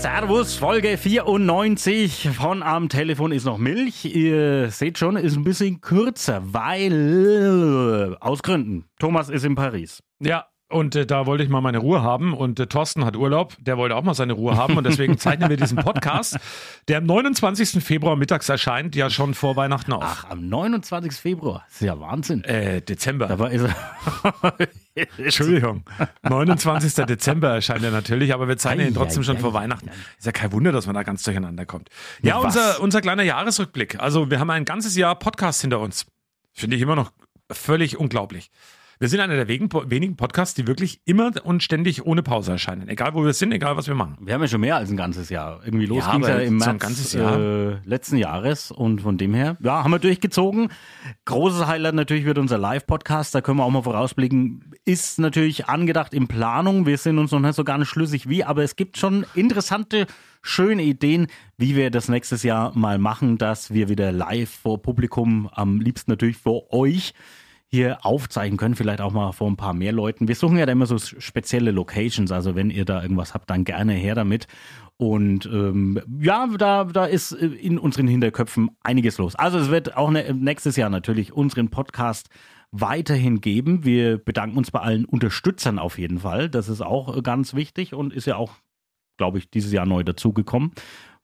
Servus, Folge 94 von Am Telefon ist noch Milch. Ihr seht schon, ist ein bisschen kürzer, weil aus Gründen. Thomas ist in Paris. Ja, und äh, da wollte ich mal meine Ruhe haben und äh, Thorsten hat Urlaub, der wollte auch mal seine Ruhe haben und deswegen zeichnen wir diesen Podcast, der am 29. Februar mittags erscheint, ja schon vor Weihnachten auf. Ach, am 29. Februar. Das ist ja Wahnsinn. Äh, Dezember. Dabei ist er. Entschuldigung. 29. Dezember erscheint er natürlich, aber wir zeichnen ihn trotzdem schon vor ei, Weihnachten. ei. Ist ja kein Wunder, dass man da ganz durcheinander kommt. Ja, Was? unser, unser kleiner Jahresrückblick. Also wir haben ein ganzes Jahr Podcast hinter uns. Finde ich immer noch völlig unglaublich. Wir sind einer der wenigen Podcasts, die wirklich immer und ständig ohne Pause erscheinen. Egal wo wir sind, egal was wir machen. Wir haben ja schon mehr als ein ganzes Jahr. Irgendwie los Ja, ging's ja aber im März ganzes Jahr. Äh, letzten Jahres und von dem her, ja, haben wir durchgezogen. Großes Highlight natürlich wird unser Live-Podcast, da können wir auch mal vorausblicken, ist natürlich angedacht in Planung. Wir sind uns noch nicht so gar nicht schlüssig wie, aber es gibt schon interessante, schöne Ideen, wie wir das nächstes Jahr mal machen, dass wir wieder live vor Publikum, am liebsten natürlich vor euch, hier aufzeigen können, vielleicht auch mal vor ein paar mehr Leuten. Wir suchen ja da immer so spezielle Locations, also wenn ihr da irgendwas habt, dann gerne her damit. Und ähm, ja, da, da ist äh, in unseren Hinterköpfen einiges los. Also es wird auch nächstes Jahr natürlich unseren Podcast weiterhin geben. Wir bedanken uns bei allen Unterstützern auf jeden Fall. Das ist auch äh, ganz wichtig und ist ja auch, glaube ich, dieses Jahr neu dazugekommen.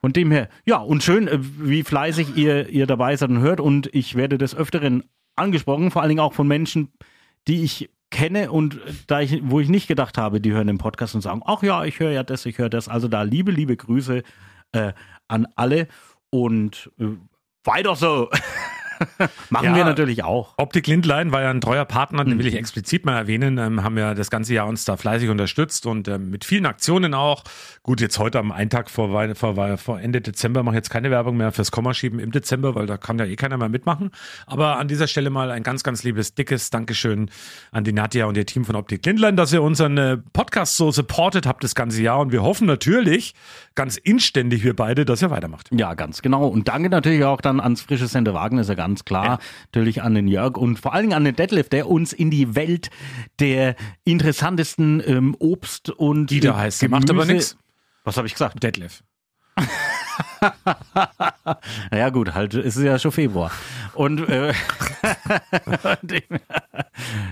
Von dem her, ja, und schön, äh, wie fleißig ihr, ihr dabei seid und hört. Und ich werde des Öfteren angesprochen, vor allen Dingen auch von Menschen, die ich kenne und da ich, wo ich nicht gedacht habe, die hören den Podcast und sagen, ach ja, ich höre ja das, ich höre das. Also da liebe, liebe Grüße äh, an alle und äh, weiter so. Machen Ja. wir natürlich auch. Optik Lindlein war ja ein treuer Partner, den will ich explizit mal erwähnen, ähm, haben ja das ganze Jahr uns da fleißig unterstützt und ähm, mit vielen Aktionen auch. Gut, jetzt heute am einen Tag vor, vor, vor Ende Dezember mache ich jetzt keine Werbung mehr fürs Komma schieben im Dezember, weil da kann ja eh keiner mehr mitmachen. Aber an dieser Stelle mal ein ganz, ganz liebes, dickes Dankeschön an die Nadja und ihr Team von Optik Lindlein, dass ihr unseren äh, Podcast so supportet habt das ganze Jahr und wir hoffen natürlich, ganz inständig wir beide, dass ihr weitermacht. Ja, ganz genau. Und danke natürlich auch dann ans frische Sender Wagner, ist ja ganz klar. Natürlich an den Jörg und vor allen Dingen an den Detlef, der uns in die Welt der interessantesten ähm, Obst und Dieter äh, heißt, der macht aber Gemüse- nix. Was habe ich gesagt? Detlef. Ja gut, halt, es ist ja schon Februar. Und äh,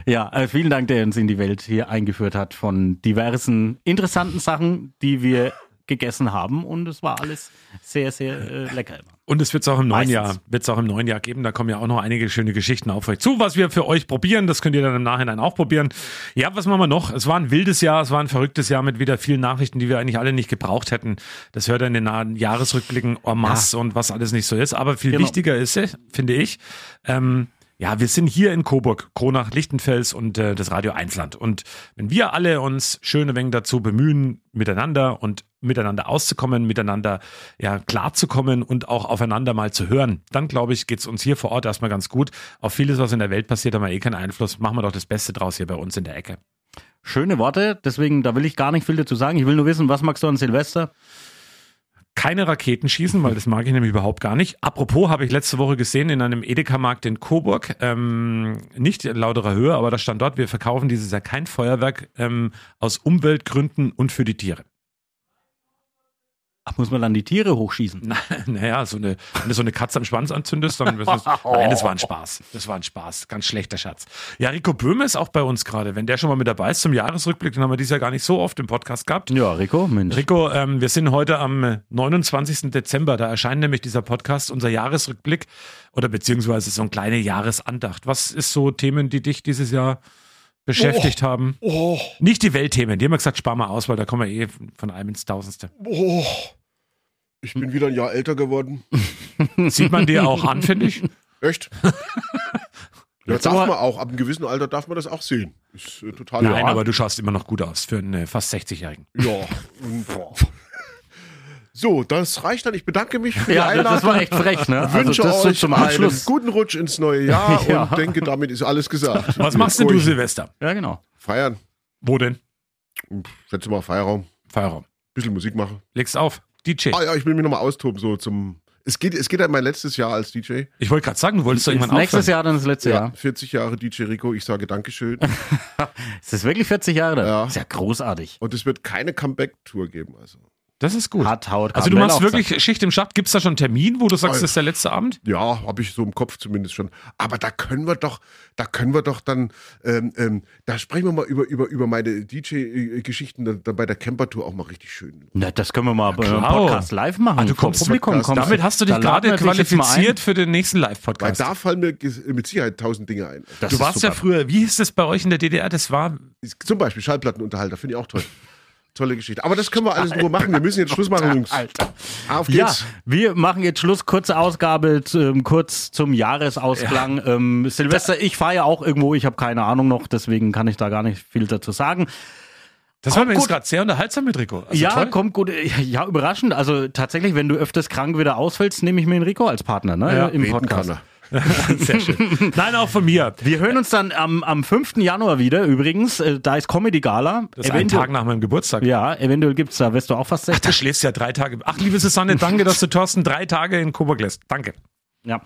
ja, äh, vielen Dank, der uns in die Welt hier eingeführt hat von diversen interessanten Sachen, die wir gegessen haben. Und es war alles sehr, sehr äh, lecker immer. Und es wird es auch im neuen Meistens. Jahr, wird es auch im neuen Jahr geben. Da kommen ja auch noch einige schöne Geschichten auf euch zu, was wir für euch probieren. Das könnt ihr dann im Nachhinein auch probieren. Ja, was machen wir noch? Es war ein wildes Jahr, es war ein verrücktes Jahr mit wieder vielen Nachrichten, die wir eigentlich alle nicht gebraucht hätten. Das hört ihr in den nahen Jahresrückblicken en masse und was alles nicht so ist. Aber viel Genau. wichtiger ist es, finde ich, ähm, ja, wir sind hier in Coburg, Kronach, Lichtenfels und äh, das Radio Einsland. Und wenn wir alle uns schön ein wenig dazu bemühen, miteinander und miteinander auszukommen, miteinander ja klarzukommen und auch aufeinander mal zu hören, dann glaube ich, geht's uns hier vor Ort erstmal ganz gut. Auf vieles, was in der Welt passiert, haben wir eh keinen Einfluss. Machen wir doch das Beste draus hier bei uns in der Ecke. Schöne Worte, deswegen, da will ich gar nicht viel dazu sagen. Ich will nur wissen, was magst du an Silvester? Keine Raketen schießen, weil das mag ich nämlich überhaupt gar nicht. Apropos habe ich letzte Woche gesehen in einem Edeka-Markt in Coburg, ähm, nicht in lauterer Höhe, aber da stand dort, wir verkaufen dieses Jahr kein Feuerwerk ähm, aus Umweltgründen und für die Tiere. Ach, muss man dann die Tiere hochschießen? Na, naja, so eine, wenn du so eine Katze am Schwanz anzündest, dann ist es, nein, das war ein Spaß. Das war ein Spaß. Ganz schlechter Schatz. Ja, Rico Böhme ist auch bei uns gerade. Wenn der schon mal mit dabei ist zum Jahresrückblick, den haben wir dieses Jahr gar nicht so oft im Podcast gehabt. Ja, Rico, Mensch. Rico, ähm, wir sind heute am 29. Dezember. Da erscheint nämlich dieser Podcast, unser Jahresrückblick oder beziehungsweise so eine kleine Jahresandacht. Was ist so Themen, die dich dieses Jahr beschäftigt haben? Oh, Nicht die Weltthemen. Die haben wir gesagt, spar mal aus, weil da kommen wir eh von einem ins Tausendste. oh. Ich bin wieder ein Jahr älter geworden. Sieht man dir auch an, finde ich. Echt? Ja, Jetzt darf man auch. Ab einem gewissen Alter darf man das auch sehen. Ist äh, total Nein, ja. aber du schaust immer noch gut aus für einen äh, fast 60-Jährigen. Ja. Und, so, das reicht dann. Ich bedanke mich für die Ja, Einladung. das war echt frech, ne? Also wünsche das so euch zum einen Abschluss. guten Rutsch ins neue Jahr Ja. und denke, damit ist alles gesagt. Was machst denn du, Silvester? Ja, genau. Feiern. Wo denn? Schätze mal Feierraum. Feierraum. Bisschen Musik machen. Legst auf. DJ. Ah ja, ich will mich nochmal austoben, so zum. Es geht, es geht halt mein letztes Jahr als DJ. Ich wollte gerade sagen, du wolltest doch irgendwann Nächstes aufhören. Jahr dann das letzte Jahr. 40 Jahre DJ Rico. Ich sage Dankeschön. Ist das wirklich 40 Jahre? dann? Ja. Ist ja großartig. Und es wird keine Comeback-Tour geben. Also. Das ist gut. Hart haut. Also du machst wirklich Schicht im Schacht. Gibt es da schon einen Termin, wo du sagst, Oh. das ist der letzte Abend? Ja, habe ich so im Kopf zumindest schon. Aber da können wir doch, da können wir doch dann, ähm, ähm, da sprechen wir mal über, über, über meine DJ-Geschichten dann, dann bei der Camper-Tour auch mal richtig schön. Na, das können wir mal beim klar. Podcast live machen. Ah, du kommst Publikum. Kommst Damit hast du dich gerade qualifiziert für den nächsten Weil Live-Podcast. da fallen mir mit Sicherheit tausend Dinge ein. Das Du warst ja super. früher, wie hieß das bei euch in der DDR? Das war, Zum Beispiel Schallplattenunterhalter, finde ich auch toll. Tolle Geschichte. Aber das können wir alles Ruhe machen. Wir müssen jetzt Schluss machen, Jungs. Alter. Auf Ja, geht's. wir machen jetzt Schluss. Kurze Ausgabe, ähm, kurz zum Jahresausklang. Ähm, Silvester, ich fahre ja auch irgendwo, ich habe keine Ahnung noch, deswegen kann ich da gar nicht viel dazu sagen. das war mir jetzt gut. gerade sehr unterhaltsam mit Rico. Also ja, toll. kommt gut. Ja, überraschend. Also tatsächlich, wenn du öfters krank wieder ausfällst, nehme ich mir Enrico als Partner ne, Ja, im Podcast. kann er. Sehr schön. Nein, auch von mir. Wir hören uns dann am, am 5. Januar wieder übrigens. Äh, Da ist Comedy Gala. Das ist ein Tag nach meinem Geburtstag. Ja, eventuell gibt's da, wirst du auch fast Ach, 60. da schläfst du ja drei Tage. Ach, liebe Susanne, danke, dass du Thorsten drei Tage in Coburg lässt. Danke. Ja.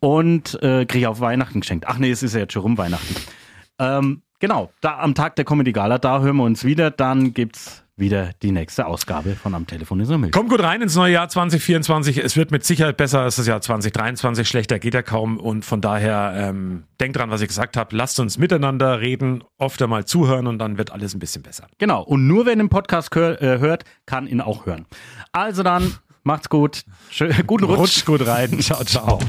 Und äh, kriege ich auf Weihnachten geschenkt. Ach nee, es ist ja jetzt schon rum Weihnachten. Ähm, genau, da am Tag der Comedy Gala, da hören wir uns wieder. Dann gibt's wieder die nächste Ausgabe von Am Telefon ist Milch. Kommt gut rein ins neue Jahr 2024. Es wird mit Sicherheit besser als das Jahr 2023. Schlechter geht ja kaum. Und von daher ähm, denkt dran, was ich gesagt habe. Lasst uns miteinander reden, oft einmal zuhören und dann wird alles ein bisschen besser. Genau. Und nur wer den Podcast hör, äh, hört, kann ihn auch hören. Also dann, macht's gut. Schö guten Rutsch. Rutscht gut rein. Ciao, ciao.